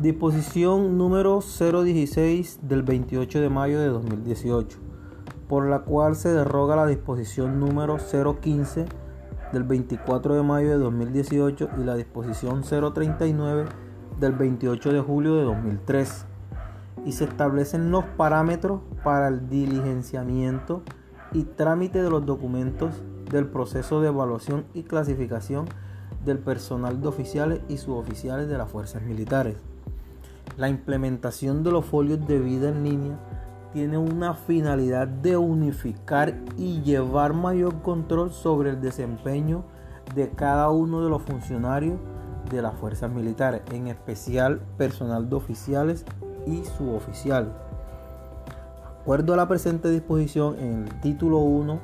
Disposición número 016 del 28 de mayo de 2018, por la cual se derroga la disposición número 015 del 24 de mayo de 2018 y la disposición 039 del 28 de julio de 2003 y se establecen los parámetros para el diligenciamiento y trámite de los documentos del proceso de evaluación y clasificación del personal de oficiales y suboficiales de las fuerzas militares. La implementación de los folios de vida en línea tiene una finalidad de unificar y llevar mayor control sobre el desempeño de cada uno de los funcionarios de las fuerzas militares, en especial personal de oficiales y suboficiales. Acuerdo a la presente disposición en el título 1,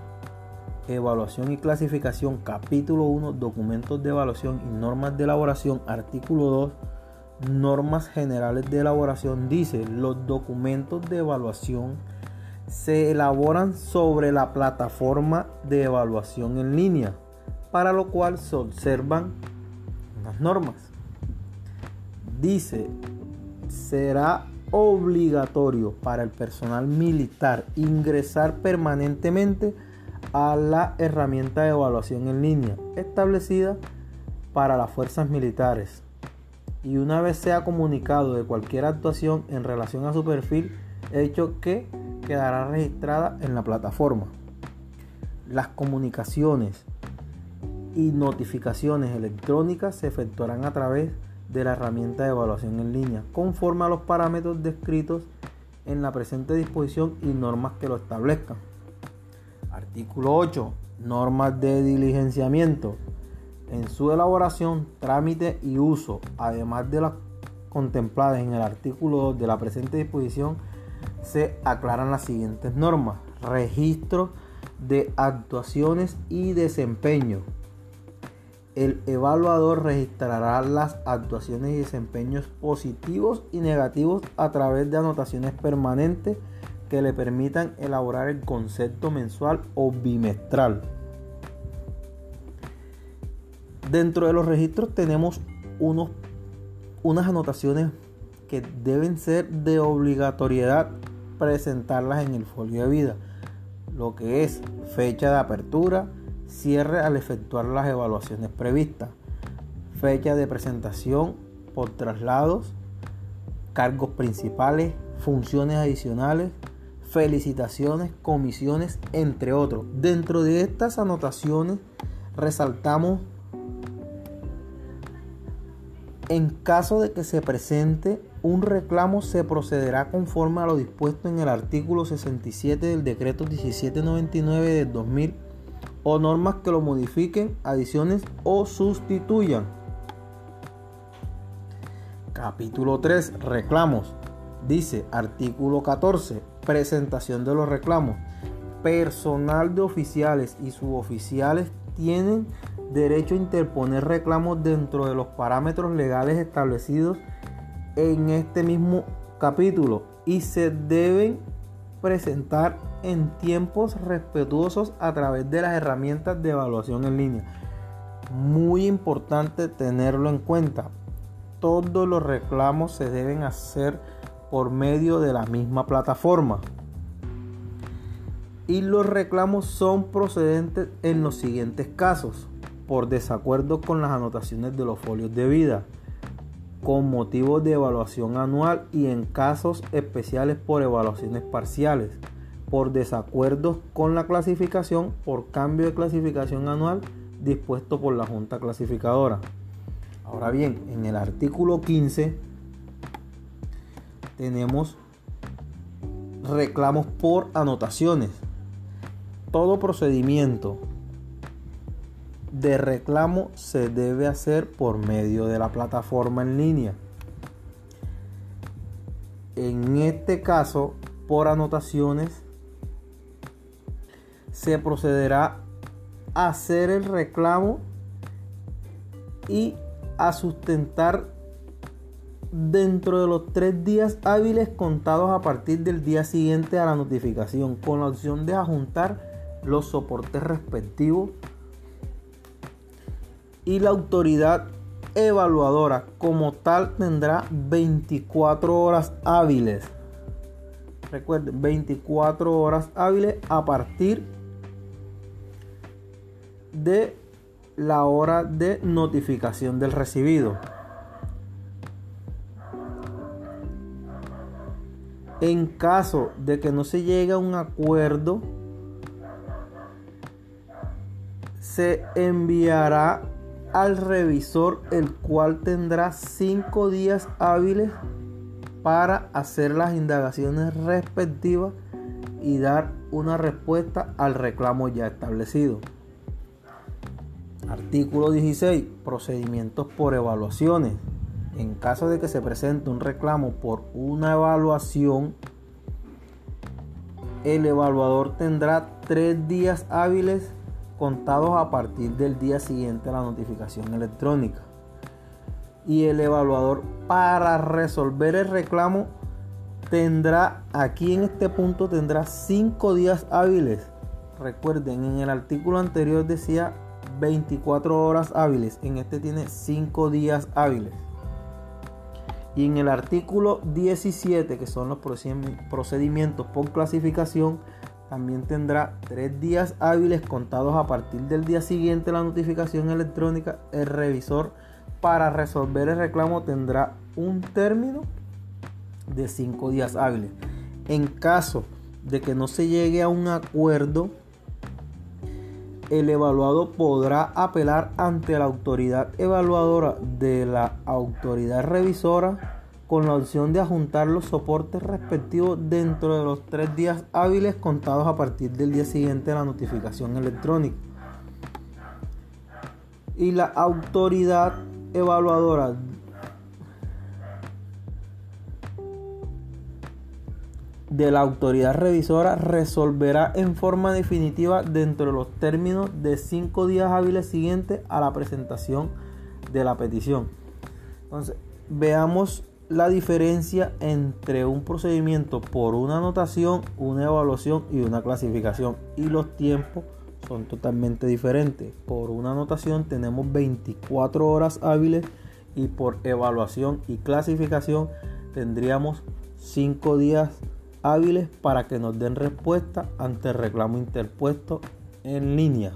Evaluación y clasificación, capítulo 1, documentos de evaluación y normas de elaboración, artículo 2, normas generales de elaboración dice, los documentos de evaluación se elaboran sobre la plataforma de evaluación en línea, para lo cual se observan las normas. Dice, será obligatorio para el personal militar ingresar permanentemente a la herramienta de evaluación en línea establecida para las fuerzas militares y una vez sea comunicado de cualquier actuación en relación a su perfil, hecho que quedará registrada en la plataforma. Las comunicaciones y notificaciones electrónicas se efectuarán a través de la herramienta de evaluación en línea, conforme a los parámetros descritos en la presente disposición y normas que lo establezcan. Artículo 8. Normas de diligenciamiento en su elaboración, trámite y uso, además de las contempladas en el artículo 2 de la presente disposición, se aclaran las siguientes normas. Registro de actuaciones y desempeño. El evaluador registrará las actuaciones y desempeños positivos y negativos a través de anotaciones permanentes que le permitan elaborar el concepto mensual o bimestral. Dentro de los registros tenemos unos, unas anotaciones que deben ser de obligatoriedad presentarlas en el folio de vida. Lo que es fecha de apertura, cierre al efectuar las evaluaciones previstas, fecha de presentación por traslados, cargos principales, funciones adicionales, felicitaciones, comisiones, entre otros. Dentro de estas anotaciones resaltamos en caso de que se presente un reclamo, se procederá conforme a lo dispuesto en el artículo 67 del decreto 1799 del 2000 o normas que lo modifiquen, adiciones o sustituyan. Capítulo 3. Reclamos. Dice artículo 14. Presentación de los reclamos. Personal de oficiales y suboficiales tienen derecho a interponer reclamos dentro de los parámetros legales establecidos en este mismo capítulo y se deben presentar en tiempos respetuosos a través de las herramientas de evaluación en línea. Muy importante tenerlo en cuenta. Todos los reclamos se deben hacer por medio de la misma plataforma. Y los reclamos son procedentes en los siguientes casos por desacuerdo con las anotaciones de los folios de vida, con motivos de evaluación anual y en casos especiales por evaluaciones parciales, por desacuerdos con la clasificación por cambio de clasificación anual dispuesto por la Junta Clasificadora. Ahora bien, en el artículo 15 tenemos reclamos por anotaciones. Todo procedimiento de reclamo se debe hacer por medio de la plataforma en línea. En este caso, por anotaciones, se procederá a hacer el reclamo y a sustentar dentro de los tres días hábiles contados a partir del día siguiente a la notificación, con la opción de adjuntar los soportes respectivos y la autoridad evaluadora como tal tendrá 24 horas hábiles. Recuerden, 24 horas hábiles a partir de la hora de notificación del recibido. En caso de que no se llegue a un acuerdo, se enviará al revisor el cual tendrá cinco días hábiles para hacer las indagaciones respectivas y dar una respuesta al reclamo ya establecido. Artículo 16. Procedimientos por evaluaciones. En caso de que se presente un reclamo por una evaluación, el evaluador tendrá tres días hábiles contados a partir del día siguiente a la notificación electrónica. Y el evaluador para resolver el reclamo tendrá, aquí en este punto tendrá cinco días hábiles. Recuerden, en el artículo anterior decía 24 horas hábiles, en este tiene 5 días hábiles. Y en el artículo 17, que son los procedimientos por clasificación, también tendrá 3 días hábiles contados a partir del día siguiente la notificación electrónica. El revisor para resolver el reclamo tendrá un término de 5 días hábiles. En caso de que no se llegue a un acuerdo, el evaluado podrá apelar ante la autoridad evaluadora de la autoridad revisora con la opción de adjuntar los soportes respectivos dentro de los tres días hábiles contados a partir del día siguiente de la notificación electrónica. Y la autoridad evaluadora de la autoridad revisora resolverá en forma definitiva dentro de los términos de cinco días hábiles siguientes a la presentación de la petición. Entonces, veamos la diferencia entre un procedimiento por una anotación, una evaluación y una clasificación. Y los tiempos son totalmente diferentes. Por una anotación tenemos 24 horas hábiles y por evaluación y clasificación tendríamos 5 días hábiles para que nos den respuesta ante el reclamo interpuesto en línea.